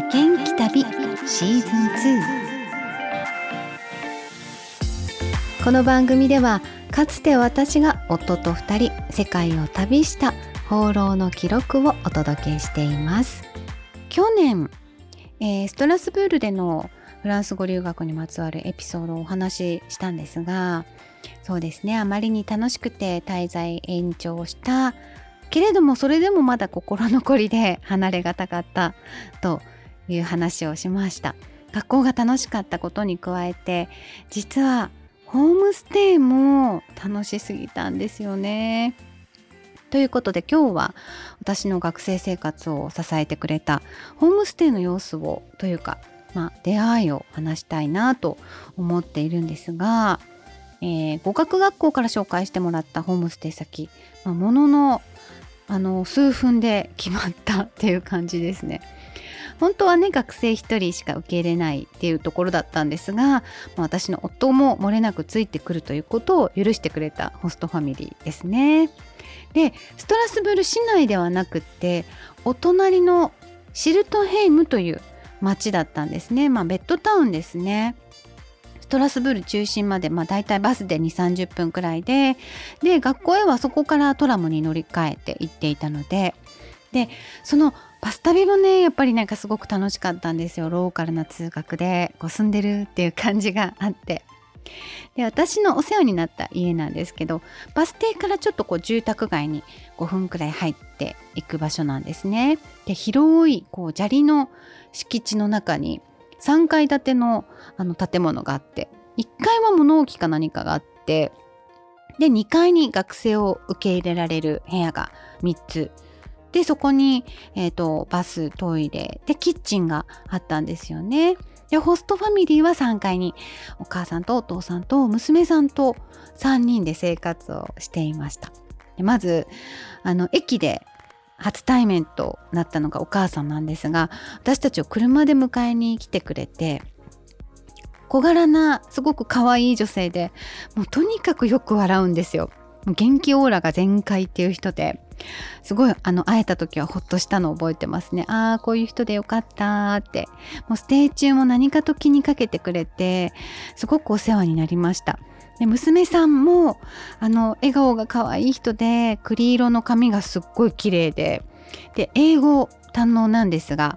負けんき旅シーズン2この番組ではかつて私が夫と2人世界を旅した放浪の記録をお届けしています。去年、えー、ストラスブールでのフランス語留学にまつわるエピソードをお話ししたんですがそうですねあまりに楽しくて滞在延長したけれどもそれでもまだ心残りで離れがたかったという話をしました学校が楽しかったことに加えて実はホームステイも楽しすぎたんですよねということで今日は私の学生生活を支えてくれたホームステイの様子をというか、まあ、出会いを話したいなと思っているんですが、えー、語学学校から紹介してもらったホームステイ先、まあ、もののあの数分で決まったっていう感じですね。本当はね学生1人しか受け入れないっていうところだったんですが私の夫も漏れなくついてくるということを許してくれたホストファミリーですね。でストラスブル市内ではなくてお隣のシルトヘイムという町だったんですね、まあ、ベッドタウンですね。ストラスブル中心まで、まあ、大体バスで2 3 0分くらいでで学校へはそこからトラムに乗り換えて行っていたのででそのバス旅もねやっぱりなんかすごく楽しかったんですよ。ローカルな通学でこう住んでるっていう感じがあって。で私のお世話になった家なんですけどバス停からちょっとこう住宅街に5分くらい入っていく場所なんですね。で広いこう砂利の敷地の中に3階建てのあの建物があって1階は物置か何かがあってで2階に学生を受け入れられる部屋が3つでそこに、えーと、バストイレでキッチンがあったんですよね。でホストファミリーは3階にお母さんとお父さんと娘さんと3人で生活をしていました。でまずあの駅で初対面となったのがお母さんなんですが私たちを車で迎えに来てくれて小柄なすごく可愛い女性でもうとにかくよく笑うんですよ。元気オーラが全開っていう人ですごいあの会えた時はほっとしたのを覚えてますね。ああこういう人でよかったって。もうステイ中も何かと気にかけてくれてすごくお世話になりました。で娘さんもあの笑顔が可愛い人で栗色の髪がすっごい綺麗で。で英語堪能なんですが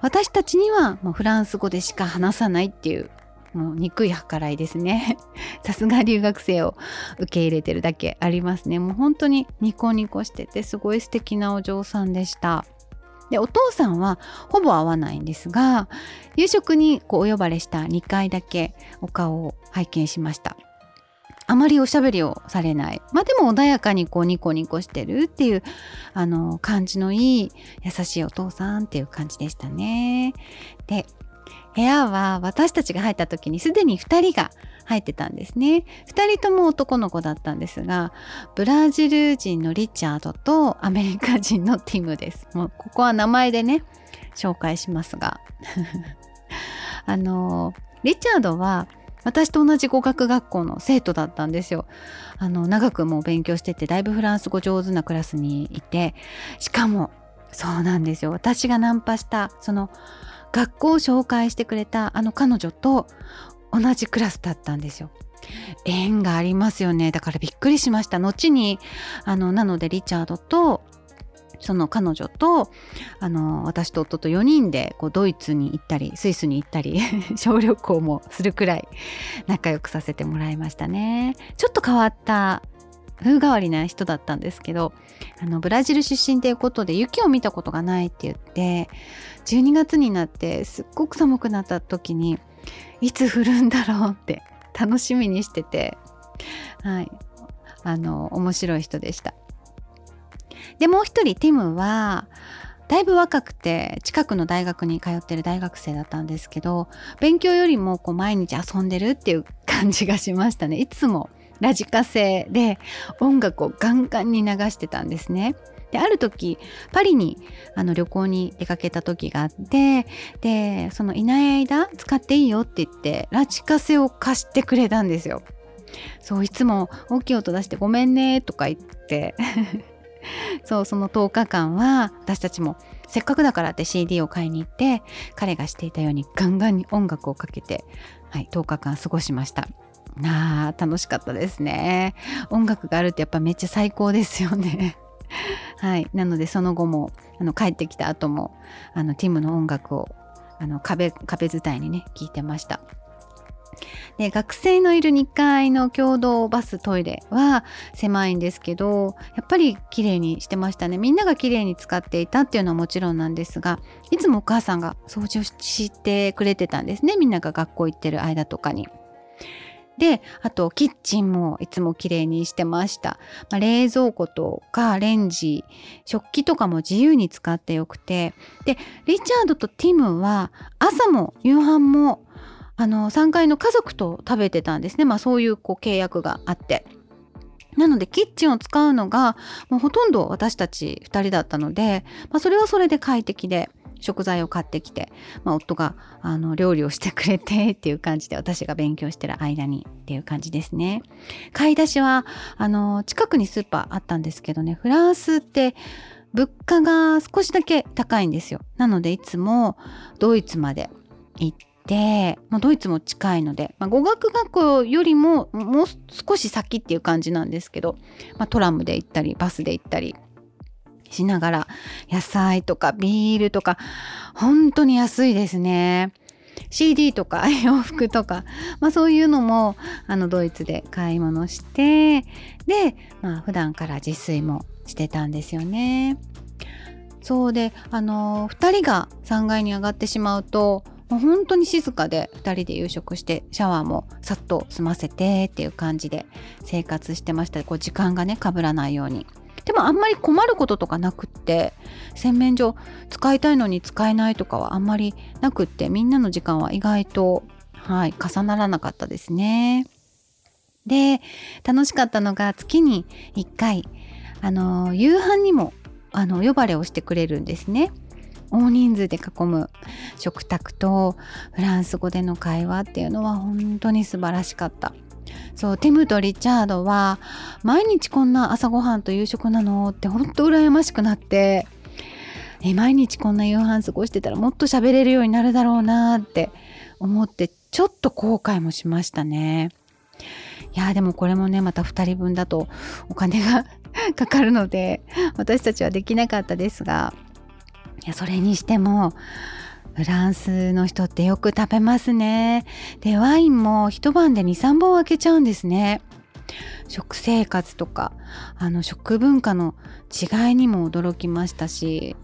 私たちにはもうフランス語でしか話さないっていうもう憎い計らいですね さすが留学生を受け入れてるだけありますねもう本当にニコニコしててすごい素敵なお嬢さんでしたでお父さんはほぼ会わないんですが夕食にこうお呼ばれした2回だけお顔を拝見しましたあまりおしゃべりをされない。まあでも穏やかにこうニコニコしてるっていうあの感じのいい優しいお父さんっていう感じでしたね。で、部屋は私たちが入った時にすでに2人が入ってたんですね。2人とも男の子だったんですが、ブラジル人のリチャードとアメリカ人のティムです。もうここは名前でね、紹介しますが。あの、リチャードは私と同じ語学学校の生徒だったんですよ。あの長くも勉強しててだいぶフランス語上手なクラスにいてしかもそうなんですよ私がナンパしたその学校を紹介してくれたあの彼女と同じクラスだったんですよ。縁がありますよね。だからびっくりしました。後にあのなのでリチャードとその彼女とあの私と夫と4人でこうドイツに行ったりスイスに行ったり 小旅行もするくらい仲良くさせてもらいましたね。ちょっと変わった風変わりな人だったんですけどあのブラジル出身ということで雪を見たことがないって言って12月になってすっごく寒くなった時にいつ降るんだろうって楽しみにしててはい。あの面白い人でした。でもう一人ティムはだいぶ若くて近くの大学に通ってる大学生だったんですけど勉強よりもこう毎日遊んでるっていう感じがしましたね。いつもラジカセで音楽をガンガンに流してたんですね。である時パリにあの旅行に出かけた時があってでそのいない間使っていいよって言ってラジカセを貸してくれたんですよ。そういつも大きい音出してごめんねとか言って そうその10日間は私たちもせっかくだからって CD を買いに行って彼がしていたようにガンガンに音楽をかけて、はい、10日間過ごしましたあ楽しかったですね。音楽があるってやっぱめっちゃ最高ですよね。はい。なのでその後もあの帰ってきた後もあのティムの音楽をあの壁壁伝いにね聞いてました。で学生のいる2階の共同バストイレは狭いんですけどやっぱり綺麗にしてましたね。みんなが綺麗に使っていたっていうのはもちろんなんですがいつもお母さんが掃除をしてくれてたんですね。みんなが学校行ってる間とかに。であとキッチンもいつも綺麗にしてました、まあ、冷蔵庫とかレンジ食器とかも自由に使ってよくて。でリチャードとティムは朝も夕飯もあの3階の家族と食べてたんですね、まあ、そういうこう契約があって。なのでキッチンを使うのがもうほとんど私たち2人だったので、まあ、それはそれで快適で食材を買ってきて、まあ、夫があの料理をしてくれてっていう感じで私が勉強してる間にっていう感じですね。買い出しはあの近くにスーパーあったんですけどねフランスって物価が少しだけ高いんですよ。なのでいつもドイツまで行ってで、まあ、ドイツも近いので、まあ、語学学校よりももう少し先っていう感じなんですけど、まあ、トラムで行ったりバスで行ったりしながら野菜とかビールとか本当に安いですね。CD とか 洋服とか、まあ、そういうのもあのドイツで買い物してで、まあ普段から自炊もしてたんですよね。そうであの2人が3階に上がってしまうともう本当に静かで2人で夕食してシャワーもさっと済ませてっていう感じで生活してました。こう時間がねかぶらないように。でもあんまり困ることとかなくって洗面所使いたいのに使えないとかはあんまりなくってみんなの時間は意外とはい重ならなかったですね。で楽しかったのが月に1回あの夕飯にもあの呼ばれをしてくれるんですね。大人数で囲む食卓とフランス語での会話っていうのは本当に素晴らしかった。そうティムとリチャードは毎日こんな朝ごはんと夕食なのって本当羨ましくなってえ毎日こんな夕飯過ごしてたらもっと喋れるようになるだろうなって思ってちょっと後悔もしましたね。いやでもこれもねまた2人分だとお金が かかるので私たちはできなかったですがいやそれにしてもフランスの人ってよく食べますね。でワインも一晩で23本開けちゃうんですね。食生活とかあの食文化の違いにも驚きましたし。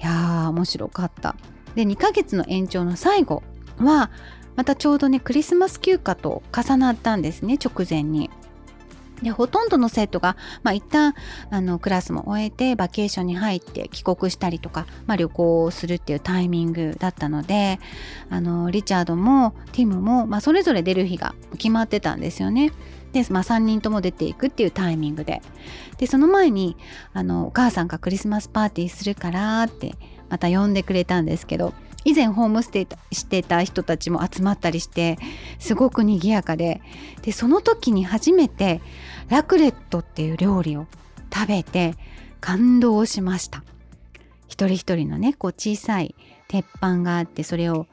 いやー面白かった。で2ヶ月の延長の最後はまたちょうどねクリスマス休暇と重なったんですね直前に。でほとんどの生徒が、まあ、一旦あのクラスも終えてバケーションに入って帰国したりとか、まあ、旅行をするっていうタイミングだったのであのリチャードもティムも、まあ、それぞれ出る日が決まってたんですよね。で、まあ、3人とも出ていくっていうタイミングででその前にあのお母さんがクリスマスパーティーするからってまた呼んでくれたんですけど以前ホームステイしてた人たちも集まったりしてすごく賑やかで。でその時に初めてラクレットっていう料理を食べて感動しました。一人一人のねこう小さい鉄板があってそれを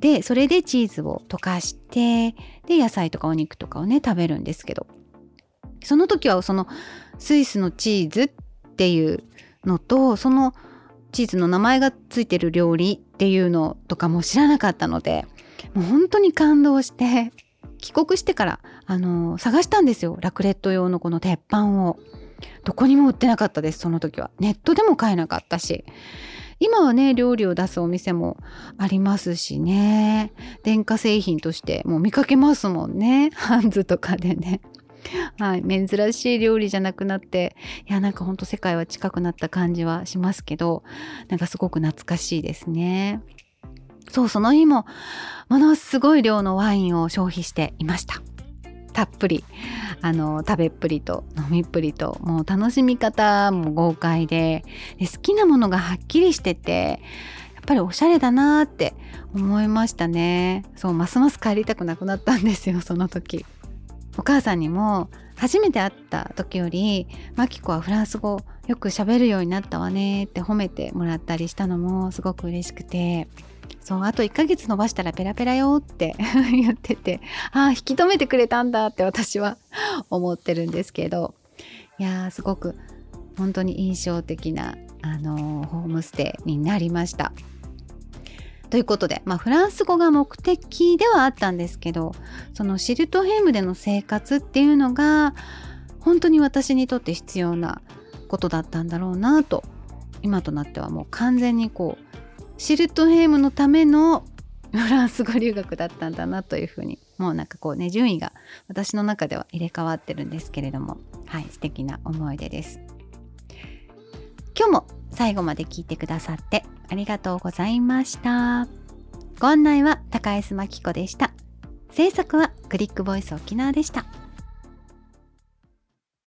でそれでチーズを溶かしてで野菜とかお肉とかをね食べるんですけど。その時はそのスイスのチーズっていうのとそのチーズの名前がついてる料理っていうのとかも知らなかったのでもう本当に感動して帰国してからあの探したんですよ。ラクレット用のこの鉄板を。どこにも売ってなかったですその時は。ネットでも買えなかったし。今はね料理を出すお店もありますしね。電化製品としてもう見かけますもんね。ハンズとかでね。はい、珍しい料理じゃなくなっていやなんかほんと世界は近くなった感じはしますけどなんかすごく懐かしいですね。そうその日もものすごい量のワインを消費していました。たっぷり。あの食べっぷりと飲みっぷりともう楽しみ方も豪快で。で好きなものがはっきりしててやっぱりおしゃれだなって思いましたね。そうますます帰りたくなくなったんですよその時。お母さんにも初めて会った時よりマキコはフランス語よく喋るようになったわねって褒めてもらったりしたのもすごく嬉しくてそうあと1ヶ月伸ばしたらペラペラよって 言っててああ引き止めてくれたんだって私は 思ってるんですけどいやーすごく本当に印象的な、あのー、ホームステイになりました。ということで、まあ、フランス語が目的ではあったんですけどそのシルトヘイムでの生活っていうのが本当に私にとって必要なことだったんだろうなと今となってはもう完全にこうシルトヘイムのためのフランス語留学だったんだなというふうにもうなんかこうね順位が私の中では入れ替わってるんですけれどもはい素敵な思い出です。今日も最後まで聞いてくださってありがとうございました。ご案内は高安真紀子でした。制作はクリックボイス沖縄でした。